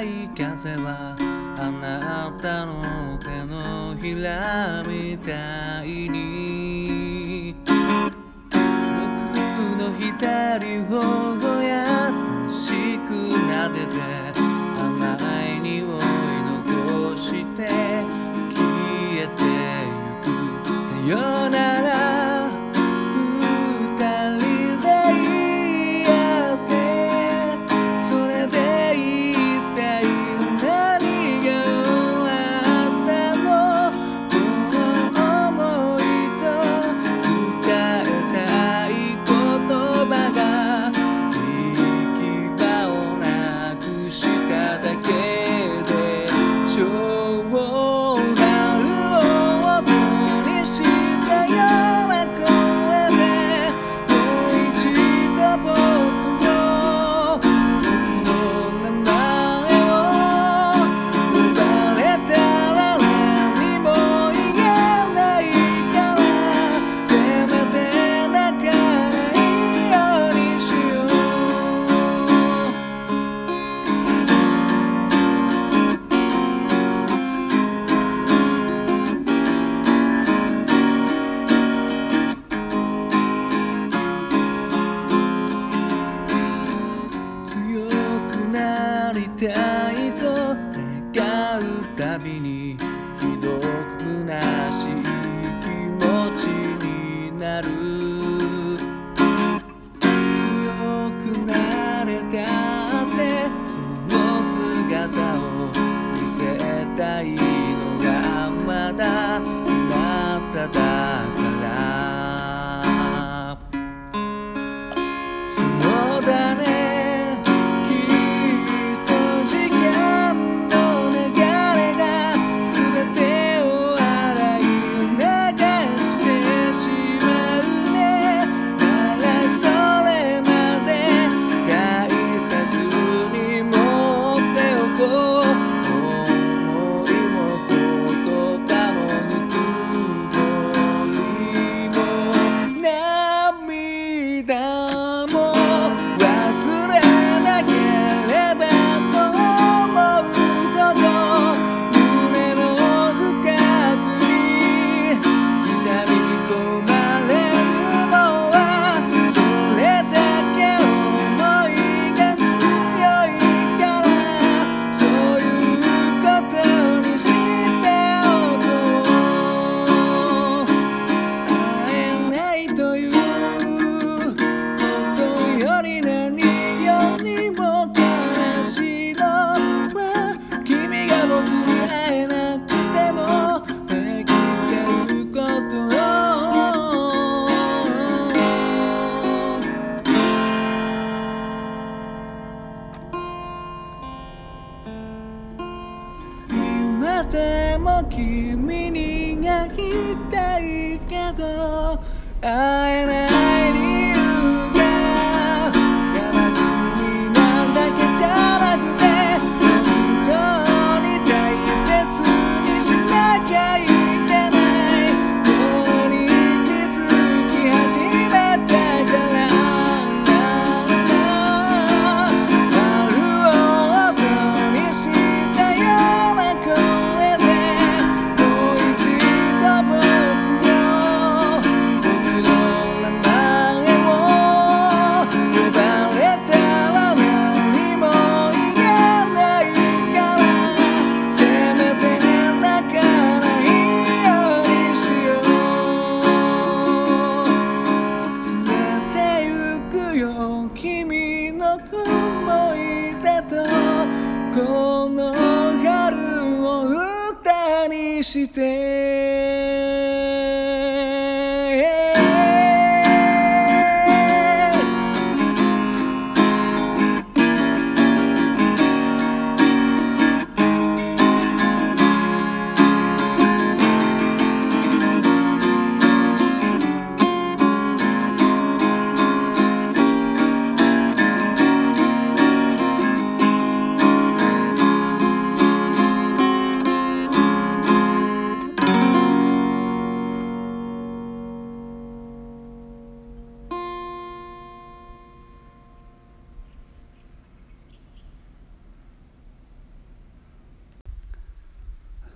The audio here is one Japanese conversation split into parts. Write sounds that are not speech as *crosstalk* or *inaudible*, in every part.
い風はあなたの手のひらみたいに僕の左を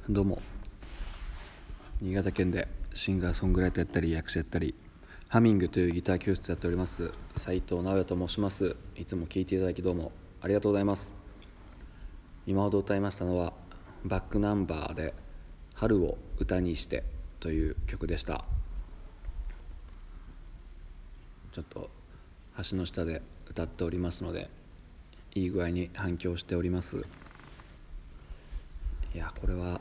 どうも。新潟県でシンガーソングライターやったり役者やったりハミングというギター教室やっております。斉藤直也と申します。いつも聴いていただきどうもありがとうございます。今ほど歌いましたのはバックナンバーで「春を歌にして」という曲でした。ちょっと橋の下で歌っておりますのでいい具合に反響しております。いやこれは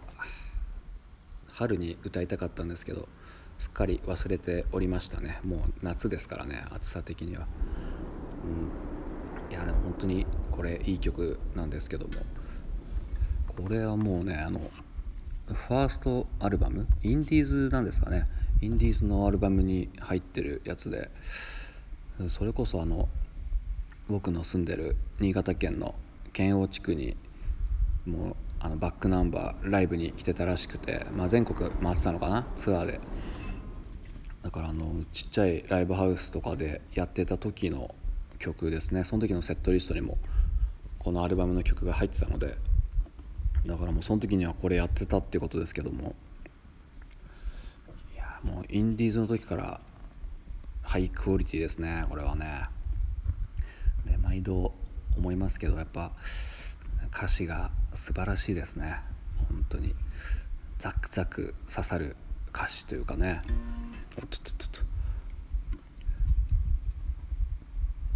春に歌いたかったんですけどすっかり忘れておりましたね。もう夏ですからね暑さ的には、うん、いやでも本当にこれいい曲なんですけども。これはもうねあのファーストアルバム？インディーズなんですかね。インディーズのアルバムに入ってるやつでそれこそあの僕の住んでる新潟県の県央地区にもうあのバックナンバーライブに来てたらしくて、まあ、全国回ってたのかなツアーで。だからあのちっちゃいライブハウスとかでやってた時の曲ですね。その時のセットリストにもこのアルバムの曲が入ってたので。だからもうその時にはこれやってたってことですけども。いやもうインディーズの時からハイクオリティですねこれはね。で毎度思いますけどやっぱ歌詞が素晴らしいですね。本当に。ザクザク刺さる歌詞というかね。ちょっとちょっと。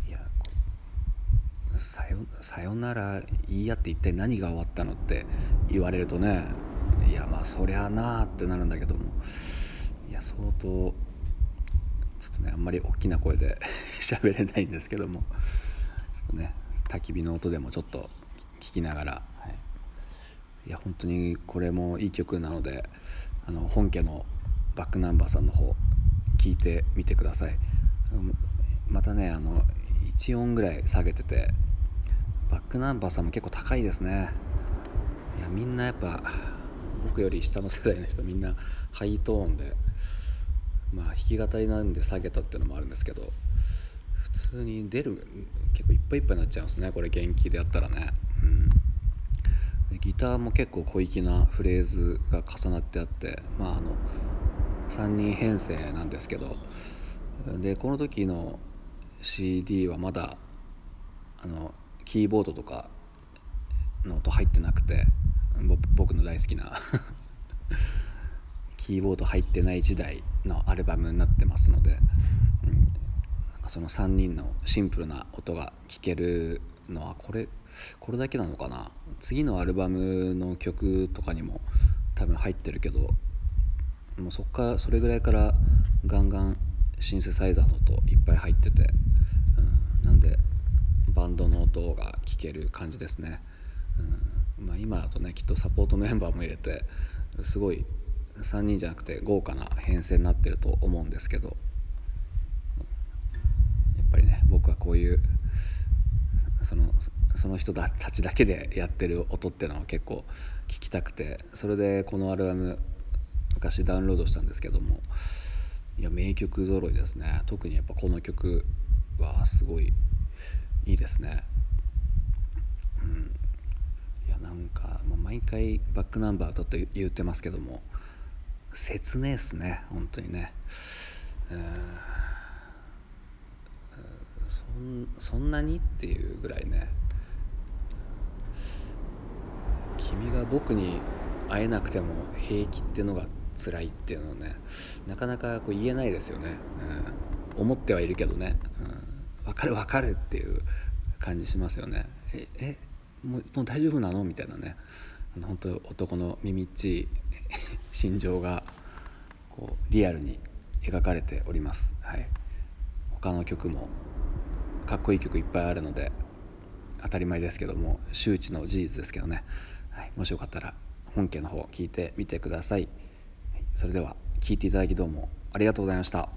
いやさよさよなら言い合って一体何が終わったのって言われるとね。いやまあそりゃなあってなるんだけども。いや相当ちょっとねあんまり大きな声で *laughs* 喋れないんですけども。ちょっとね焚き火の音でもちょっと聞きながら、はい、いや本当にこれもいい曲なのであの本家のバックナンバーさんの方聞いてみてください。またねあの1音ぐらい下げててバックナンバーさんも結構高いですね。いやみんなやっぱ僕より下の世代の人みんなハイトーンでまあ弾き語りなんで下げたっていうのもあるんですけど普通に出る結構いっぱいいっぱいになっちゃいますねこれ元気でやったらね。うん、ギターも結構小粋なフレーズが重なってあってまああの3人編成なんですけどでこの時の CD はまだあのキーボードとかの音入ってなくて僕の大好きな *laughs* キーボード入ってない時代のアルバムになってますので、うん、その3人のシンプルな音が聴けるのはこれこれだけなのかな？次のアルバムの曲とかにも多分入ってるけどもうそっからそれぐらいからガンガンシンセサイザーの音いっぱい入ってて、うん、なんでバンドの音が聴ける感じですね、うんまあ、今だとねきっとサポートメンバーも入れてすごい3人じゃなくて豪華な編成になってると思うんですけどやっぱりね僕はこういうそのその人たちだけでやってる音っていうのは結構聞きたくてそれでこのアルバム昔ダウンロードしたんですけどもいや名曲揃いですね。特にやっぱこの曲はすごいいいですね。うん。いやなんか、まあ、毎回バックナンバーだと言ってますけども切ねえっすね本当にね。そんそんなにっていうぐらいね。君が僕に会えなくても平気ってのが辛いっていうのをねなかなかこう言えないですよね、うん、思ってはいるけどね、うん、分かる分かるっていう感じしますよね。ええもうもう大丈夫なの？みたいなね。本当男の耳っちい *laughs* 心情がこうリアルに描かれております、はい、他の曲もかっこいい曲いっぱいあるので当たり前ですけども周知の事実ですけどね、はい、もしよかったら本家の方聞いてみてください。それでは聞いていただきどうもありがとうございました。